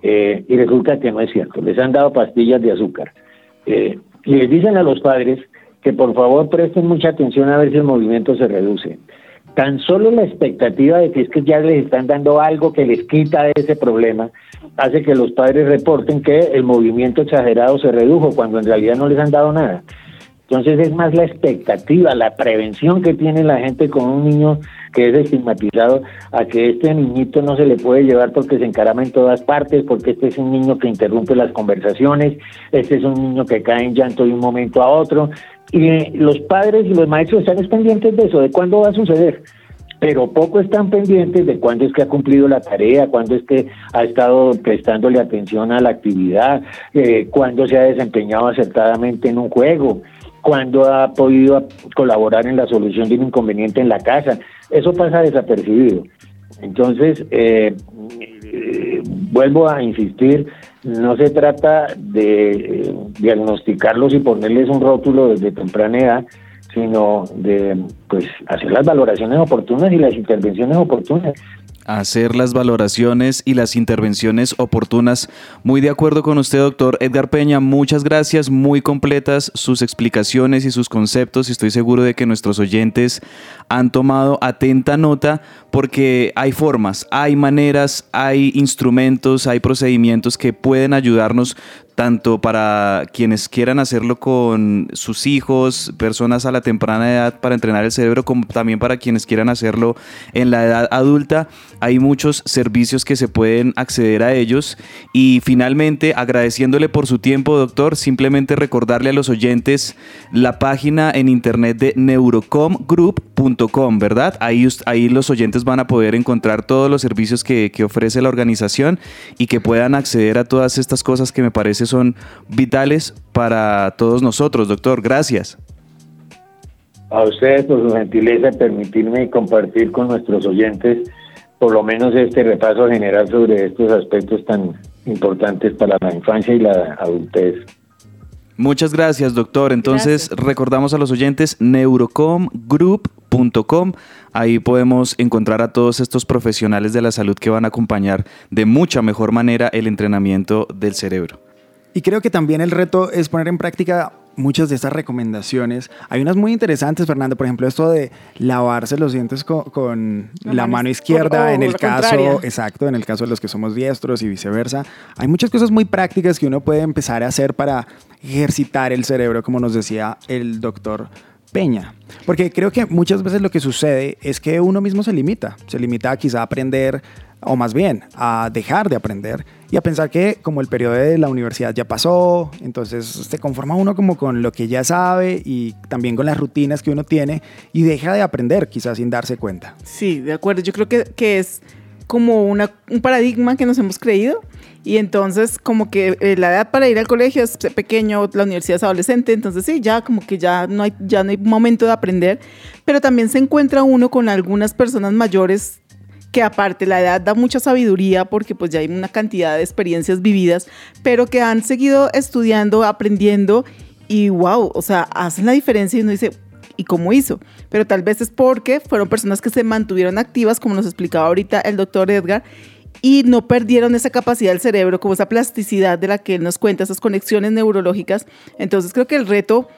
Eh, y resulta que no es cierto. Les han dado pastillas de azúcar. y les dicen a los padres que por favor presten mucha atención a ver si el movimiento se reduce. Tan solo la expectativa de que es que ya les están dando algo que les quita ese problema hace que los padres reporten que el movimiento exagerado se redujo cuando en realidad no les han dado nada. Entonces es más la expectativa, la prevención que tiene la gente con un niño que es estigmatizado a que este niñito no se le puede llevar porque se encarama en todas partes, porque este es un niño que interrumpe las conversaciones, este es un niño que cae en llanto de un momento a otro, y los padres y los maestros están pendientes de eso, de cuándo va a suceder pero poco están pendientes de cuándo es que ha cumplido la tarea, cuándo es que ha estado prestándole atención a la actividad, eh, cuándo se ha desempeñado acertadamente en un juego, cuándo ha podido colaborar en la solución de un inconveniente en la casa. Eso pasa desapercibido. Entonces, eh, eh, vuelvo a insistir, no se trata de eh, diagnosticarlos y ponerles un rótulo desde temprana edad, sino de pues hacer las valoraciones oportunas y las intervenciones oportunas hacer las valoraciones y las intervenciones oportunas. Muy de acuerdo con usted, doctor Edgar Peña. Muchas gracias, muy completas sus explicaciones y sus conceptos estoy seguro de que nuestros oyentes han tomado atenta nota porque hay formas, hay maneras, hay instrumentos, hay procedimientos que pueden ayudarnos tanto para quienes quieran hacerlo con sus hijos, personas a la temprana edad para entrenar el cerebro, como también para quienes quieran hacerlo en la edad adulta. Hay muchos servicios que se pueden acceder a ellos. Y finalmente, agradeciéndole por su tiempo, doctor, simplemente recordarle a los oyentes la página en internet de neurocomgroup.com, ¿verdad? Ahí, ahí los oyentes van a poder encontrar todos los servicios que, ofrece la organización y que puedan acceder a todas estas cosas que me parece son vitales para todos nosotros, doctor. Gracias. A ustedes por su gentileza permitirme compartir con nuestros oyentes por lo menos este repaso general sobre estos aspectos tan importantes para la infancia y la adultez. Muchas gracias, doctor. Entonces, Gracias. recordamos a los oyentes neurocomgroup.com. Ahí podemos encontrar a todos estos profesionales de la salud que van a acompañar de mucha mejor manera el entrenamiento del cerebro. Y creo que también el reto es poner en práctica muchas de estas recomendaciones. Hay unas muy interesantes, Fernando, por ejemplo, esto de lavarse los dientes co- con, La la, mano izquierda, o- o en el caso, contraria. exacto, en el caso de los que somos diestros y viceversa. Hay muchas cosas muy prácticas que uno puede empezar a hacer para ejercitar el cerebro, como nos decía el doctor Peña. Porque creo que muchas veces lo que sucede es que uno mismo se limita. Se limita a quizá a aprender, o más bien a dejar de aprender y a pensar que como el periodo de la universidad ya pasó, entonces se conforma uno como con lo que ya sabe y también con las rutinas que uno tiene y deja de aprender quizás sin darse cuenta. Sí, de acuerdo. Yo creo que, que es como una, un paradigma que nos hemos creído y entonces como que eh, la edad para ir al colegio es pequeño, la universidad es adolescente, entonces sí, ya como que ya no hay, ya no hay momento de aprender, pero también se encuentra uno con algunas personas mayores que aparte la edad da mucha sabiduría porque pues ya hay una cantidad de experiencias vividas, pero que han seguido estudiando, aprendiendo y wow, o sea, hacen la diferencia y uno dice, ¿y cómo hizo? Pero tal vez es porque fueron personas que se mantuvieron activas, como nos explicaba ahorita el doctor Edgar, y no perdieron esa capacidad del cerebro, como esa plasticidad de la que él nos cuenta, esas conexiones neurológicas. Entonces creo que el reto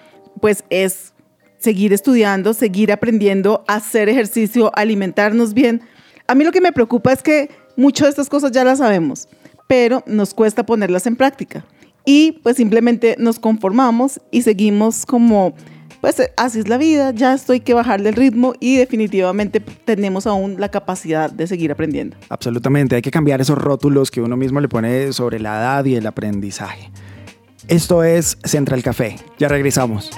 pues es seguir estudiando, seguir aprendiendo, hacer ejercicio, alimentarnos bien. A mí lo que me preocupa es que muchas de estas cosas ya las sabemos, pero nos cuesta ponerlas en práctica. Y pues simplemente nos conformamos y seguimos como, pues así es la vida, ya estoy que bajarle el ritmo y definitivamente tenemos aún la capacidad de seguir aprendiendo. Absolutamente, hay que cambiar esos rótulos que uno mismo le pone sobre la edad y el aprendizaje. Esto es Central Café. Ya regresamos.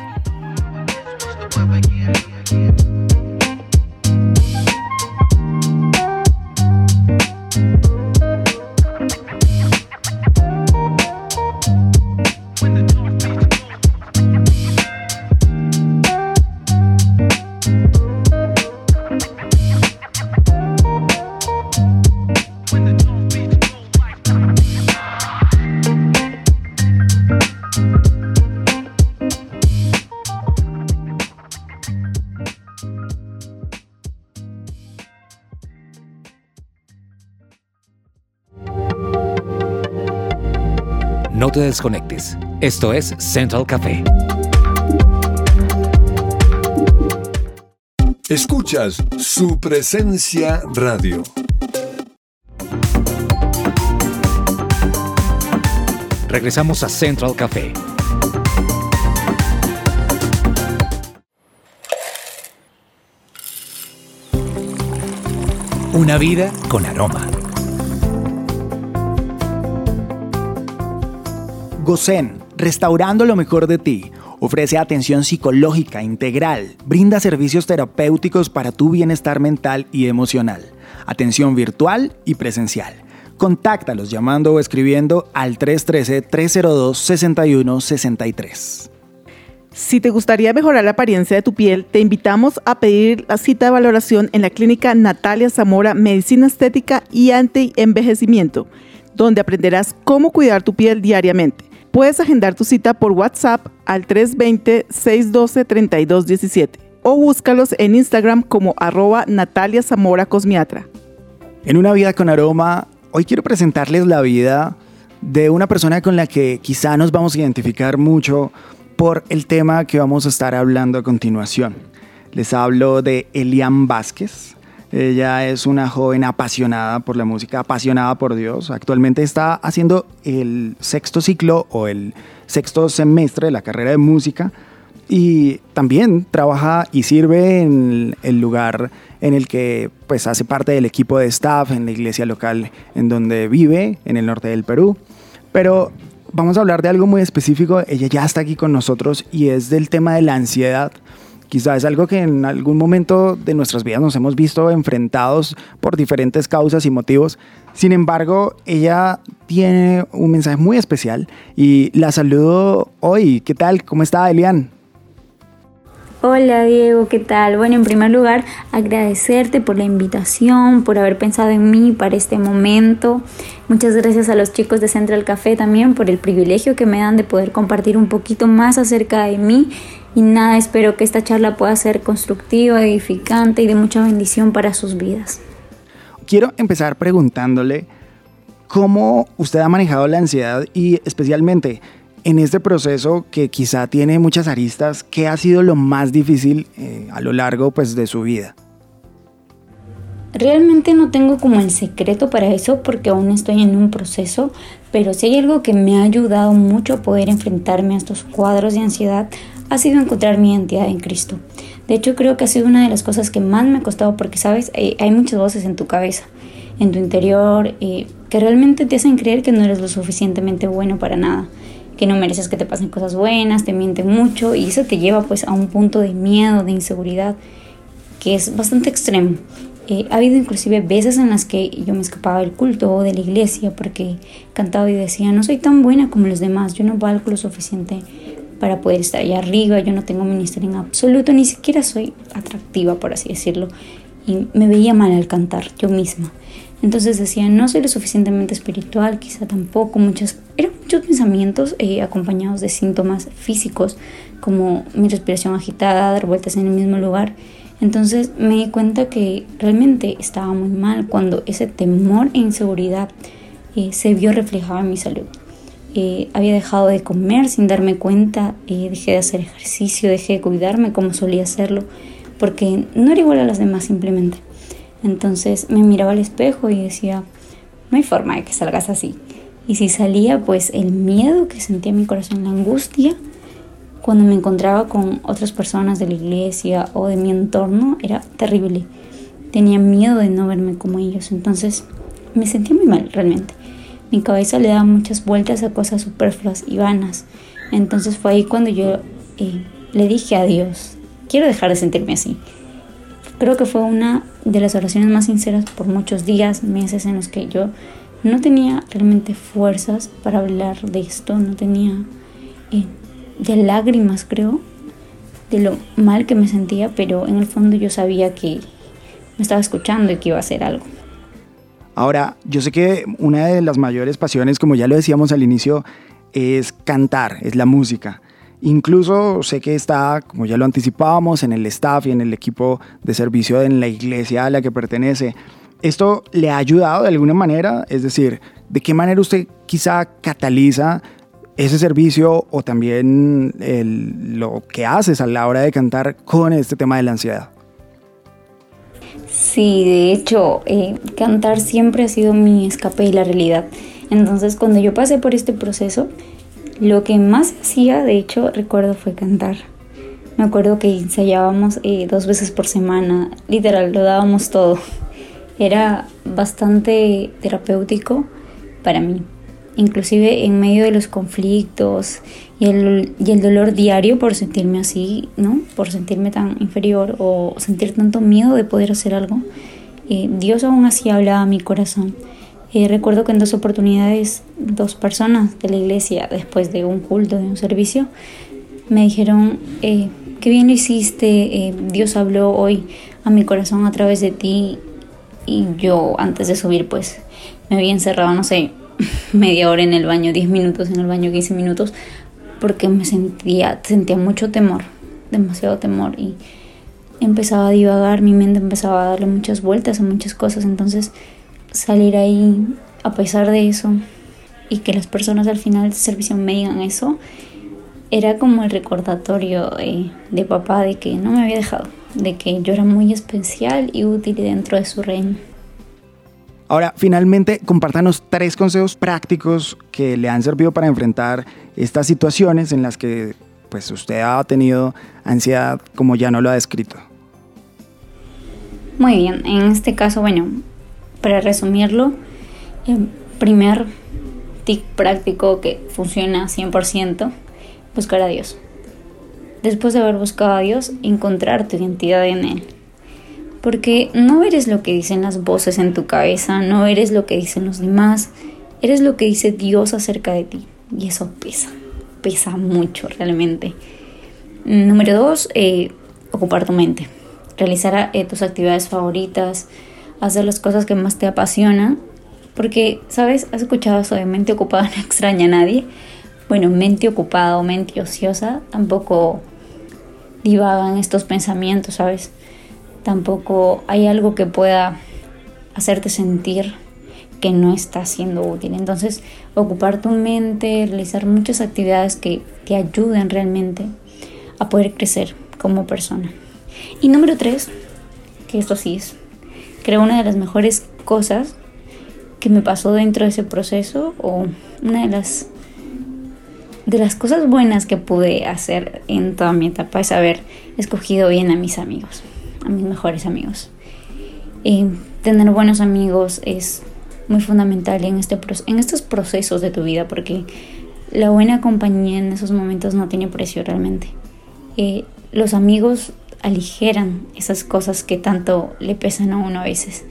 Te desconectes. Esto es Central Café. Escuchas su presencia radio. Regresamos a Central Café. Una vida con aroma. Gozen, restaurando lo mejor de ti. Ofrece atención psicológica integral, brinda servicios terapéuticos para tu bienestar mental y emocional, atención virtual y presencial. Contáctalos llamando o escribiendo al 313-302-6163. Si te gustaría mejorar la apariencia de tu piel, te invitamos a pedir la cita de valoración en la clínica Natalia Zamora Medicina Estética y Anti-Envejecimiento, donde aprenderás cómo cuidar tu piel diariamente. Puedes agendar tu cita por WhatsApp al 320-612-3217 o búscalos en Instagram como arroba Natalia Zamora Cosmiatra. En una vida con aroma, hoy quiero presentarles la vida de una persona con la que quizá nos vamos a identificar mucho por el tema que vamos a estar hablando a continuación. Les hablo de Elian Vázquez. Ella es una joven apasionada por la música, apasionada por Dios. Actualmente está haciendo el sexto ciclo o el sexto semestre de la carrera de música y también trabaja y sirve en el lugar en el que pues hace parte del equipo de staff en la iglesia local en donde vive, en el norte del Perú. Pero vamos a hablar de algo muy específico. Ella ya está aquí con nosotros y es del tema de la ansiedad. Quizás es algo que en algún momento de nuestras vidas nos hemos visto enfrentados por diferentes causas y motivos. Sin embargo, ella tiene un mensaje muy especial y la saludo hoy. ¿Qué tal? ¿Cómo está, Elian? Hola Diego, ¿qué tal? Bueno, en primer lugar, agradecerte por la invitación, por haber pensado en mí para este momento. Muchas gracias a los chicos de Central Café también por el privilegio que me dan de poder compartir un poquito más acerca de mí. Y nada, espero que esta charla pueda ser constructiva, edificante y de mucha bendición para sus vidas. Quiero empezar preguntándole cómo usted ha manejado la ansiedad y especialmente en este proceso que quizá tiene muchas aristas, ¿qué ha sido lo más difícil eh, a lo largo pues, de su vida? Realmente no tengo como el secreto para eso porque aún estoy en un proceso, pero si hay algo que me ha ayudado mucho a poder enfrentarme a estos cuadros de ansiedad ha sido encontrar mi identidad en Cristo. De hecho creo que ha sido una de las cosas que más me ha costado porque sabes, hay, hay muchas voces en tu cabeza, en tu interior, eh, que realmente te hacen creer que no eres lo suficientemente bueno para nada que no mereces que te pasen cosas buenas, te miente mucho y eso te lleva pues a un punto de miedo, de inseguridad que es bastante extremo. Eh, ha habido inclusive veces en las que yo me escapaba del culto o de la iglesia porque cantaba y decía, no soy tan buena como los demás, yo no valgo lo suficiente para poder estar allá arriba, yo no tengo ministerio en absoluto, ni siquiera soy atractiva, por así decirlo, y me veía mal al cantar yo misma. Entonces decía, no soy lo suficientemente espiritual, quizá tampoco, muchos, eran muchos pensamientos eh, acompañados de síntomas físicos, como mi respiración agitada, dar vueltas en el mismo lugar. Entonces me di cuenta que realmente estaba muy mal cuando ese temor e inseguridad eh, se vio reflejado en mi salud. Eh, había dejado de comer sin darme cuenta, dejé de hacer ejercicio, dejé de cuidarme como solía hacerlo, porque no era igual a las demás simplemente. Entonces me miraba al espejo y decía, no hay forma de que salgas así. Y si salía, pues el miedo que sentía en mi corazón, la angustia, cuando me encontraba con otras personas de la iglesia o de mi entorno, era terrible. Tenía miedo de no verme como ellos. Entonces me sentía muy mal realmente. Mi cabeza le daba muchas vueltas a cosas superfluas y vanas. Entonces fue ahí cuando yo eh, le dije a Dios, quiero dejar de sentirme así. Creo que fue una de las oraciones más sinceras por muchos días, meses en los que yo no tenía realmente fuerzas para hablar de esto, no tenía eh, de lágrimas creo, de lo mal que me sentía, pero en el fondo yo sabía que me estaba escuchando y que iba a hacer algo. Ahora, yo sé que una de las mayores pasiones, como ya lo decíamos al inicio, es cantar, es la música. Incluso sé que está, como ya lo anticipábamos, en el staff y en el equipo de servicio en la iglesia a la que pertenece. ¿Esto le ha ayudado de alguna manera? Es decir, ¿de qué manera usted quizá cataliza ese servicio o también lo que haces a la hora de cantar con este tema de la ansiedad? Sí, de hecho, eh, cantar siempre ha sido mi escape de la realidad. Entonces, cuando yo pasé por este proceso, lo que más hacía, de hecho, recuerdo fue cantar. Me acuerdo que ensayábamos eh, dos veces por semana, literal, lo dábamos todo. Era bastante terapéutico para mí. Inclusive en medio de los conflictos y el, y el dolor diario por sentirme así, ¿no? Por sentirme tan inferior o sentir tanto miedo de poder hacer algo. Eh, Dios aún así hablaba a mi corazón eh, recuerdo que en dos oportunidades, dos personas de la iglesia, después de un culto, de un servicio, me dijeron, eh, qué bien lo hiciste, eh, Dios habló hoy a mi corazón a través de ti. Y yo antes de subir, pues me había encerrado, no sé, media hora en el baño, 10 minutos en el baño, 15 minutos, porque me sentía, sentía mucho temor, demasiado temor. Y empezaba a divagar, mi mente empezaba a darle muchas vueltas a muchas cosas. Entonces salir ahí a pesar de eso y que las personas al final del servicio me digan eso, era como el recordatorio de, papá de que no me había dejado, de que yo era muy especial y útil dentro de su reino. Ahora, finalmente, compártanos tres consejos prácticos que le han servido para enfrentar estas situaciones en las que pues, usted ha tenido ansiedad, como ya no lo ha descrito. Muy bien, en este caso, bueno, para resumirlo, el primer tic práctico que funciona 100%, buscar a Dios. Después de haber buscado a Dios, encontrar tu identidad en Él. Porque no eres lo que dicen las voces en tu cabeza, no eres lo que dicen los demás, eres lo que dice Dios acerca de ti. Y eso pesa, pesa mucho realmente. Número dos, eh, ocupar tu mente, realizar eh, tus actividades favoritas, hacer las cosas que más te apasionan, porque, ¿sabes? Has escuchado eso de mente ocupada [LAUGHS] no extraña a nadie. Bueno, mente ocupada o mente ociosa tampoco divagan estos pensamientos, ¿sabes? Tampoco hay algo que pueda hacerte sentir que no está siendo útil. Entonces, ocupar tu mente, realizar muchas actividades que te ayuden realmente a poder crecer como persona. Y número tres, que esto sí es, creo una de las mejores cosas que me pasó dentro de ese proceso o una de las de las cosas buenas que pude hacer en toda mi etapa es haber escogido bien a mis amigos, a mis mejores amigos. Tener buenos amigos es muy fundamental en, este, en estos procesos de tu vida porque la buena compañía en esos momentos no tiene precio realmente. Eh, los amigos aligeran esas cosas que tanto le pesan a uno a veces.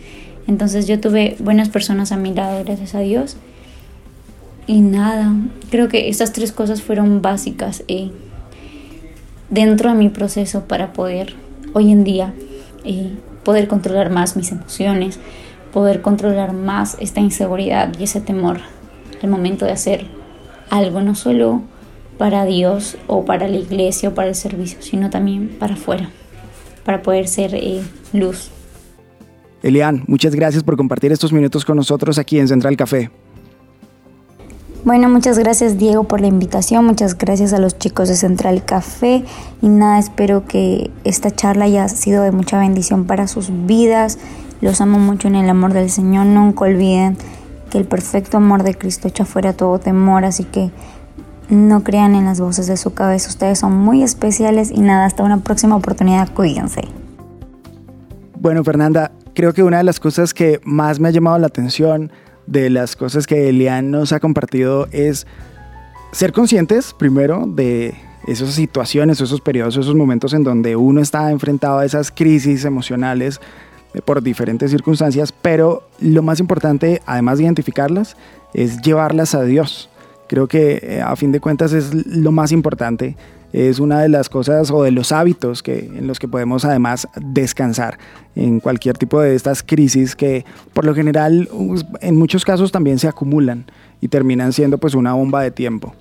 Entonces yo tuve buenas personas a mi lado, gracias a Dios. Y nada, creo que estas tres cosas fueron básicas eh, dentro de mi proceso para poder hoy en día eh, poder controlar más mis emociones, poder controlar más esta inseguridad y ese temor al momento de hacer algo, no solo para Dios o para la iglesia o para el servicio, sino también para afuera, para poder ser eh, luz. Elian, muchas gracias por compartir estos minutos con nosotros aquí en Central Café. Bueno, muchas gracias Diego por la invitación, muchas gracias a los chicos de Central Café y nada, espero que esta charla haya sido de mucha bendición para sus vidas los amo mucho en el amor del Señor. Nunca olviden que el perfecto amor de Cristo echa fuera todo temor, así que no crean en las voces de su cabeza. Ustedes son muy especiales y nada, hasta una próxima oportunidad. Cuídense. Bueno, Fernanda, creo que una de las cosas que más me ha llamado la atención de las cosas que Elian nos ha compartido es ser conscientes, primero, de esas situaciones, esos periodos, esos momentos en donde uno está enfrentado a esas crisis emocionales eh, por diferentes circunstancias, pero lo más importante, además de identificarlas, es llevarlas a Dios. Creo que eh, a fin de cuentas es lo más importante, es una de las cosas o de los hábitos que, en los que podemos además descansar en cualquier tipo de estas crisis que por lo general en muchos casos también se acumulan y terminan siendo pues una bomba de tiempo.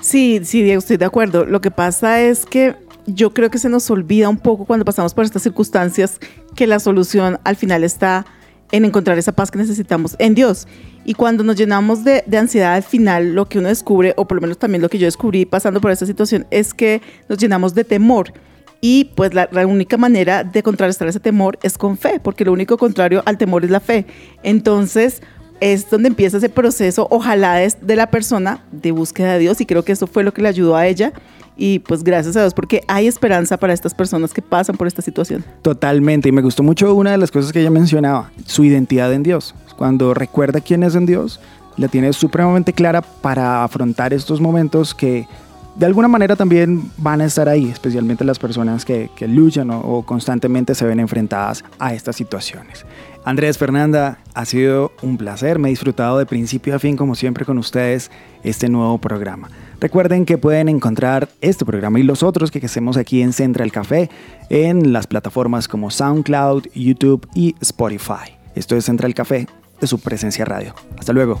Sí, sí, Diego, estoy de acuerdo. Lo que pasa es que yo creo que se nos olvida un poco cuando pasamos por estas circunstancias que la solución al final está en encontrar esa paz que necesitamos en Dios. Y cuando nos llenamos de, ansiedad al final, lo que uno descubre, o por lo menos también lo que yo descubrí pasando por esta situación, es que nos llenamos de temor. Y pues la, única manera de contrarrestar ese temor es con fe, porque lo único contrario al temor es la fe. Entonces es donde empieza ese proceso, ojalá es de la persona de búsqueda de Dios, y creo que eso fue lo que le ayudó a ella y pues gracias a Dios porque hay esperanza para estas personas que pasan por esta situación. Totalmente, y me gustó mucho una de las cosas que ella mencionaba, su identidad en Dios. Cuando recuerda quién es en Dios, la tiene supremamente clara para afrontar estos momentos que de alguna manera también van a estar ahí, especialmente las personas que, luchan o, o constantemente se ven enfrentadas a estas situaciones. Andrés, Fernanda, ha sido un placer, me he disfrutado de principio a fin como siempre con ustedes este nuevo programa. Recuerden que pueden encontrar este programa y los otros que hacemos aquí en Central Café en las plataformas como SoundCloud, YouTube y Spotify. Esto es Central Café de su presencia radio. Hasta luego.